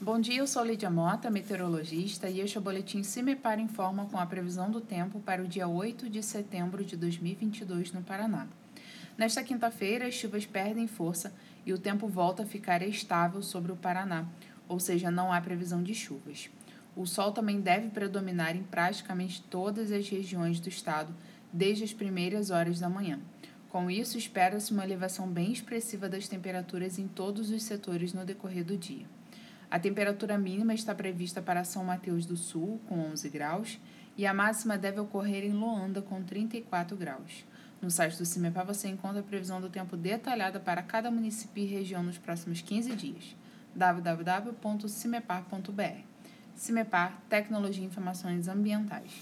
Bom dia, eu sou Lídia Mota, meteorologista, e este é o boletim Cimepar Informa com a previsão do tempo para o dia 8 de setembro de 2022 no Paraná. Nesta quinta-feira, as chuvas perdem força e o tempo volta a ficar estável sobre o Paraná, ou seja, não há previsão de chuvas. O sol também deve predominar em praticamente todas as regiões do estado desde as primeiras horas da manhã. Com isso, espera-se uma elevação bem expressiva das temperaturas em todos os setores no decorrer do dia. A temperatura mínima está prevista para São Mateus do Sul, com 11 graus, e a máxima deve ocorrer em Loanda, com 34 graus. No site do CIMEPAR você encontra a previsão do tempo detalhada para cada município e região nos próximos 15 dias. www.cimepar.br CIMEPAR Tecnologia e Informações Ambientais.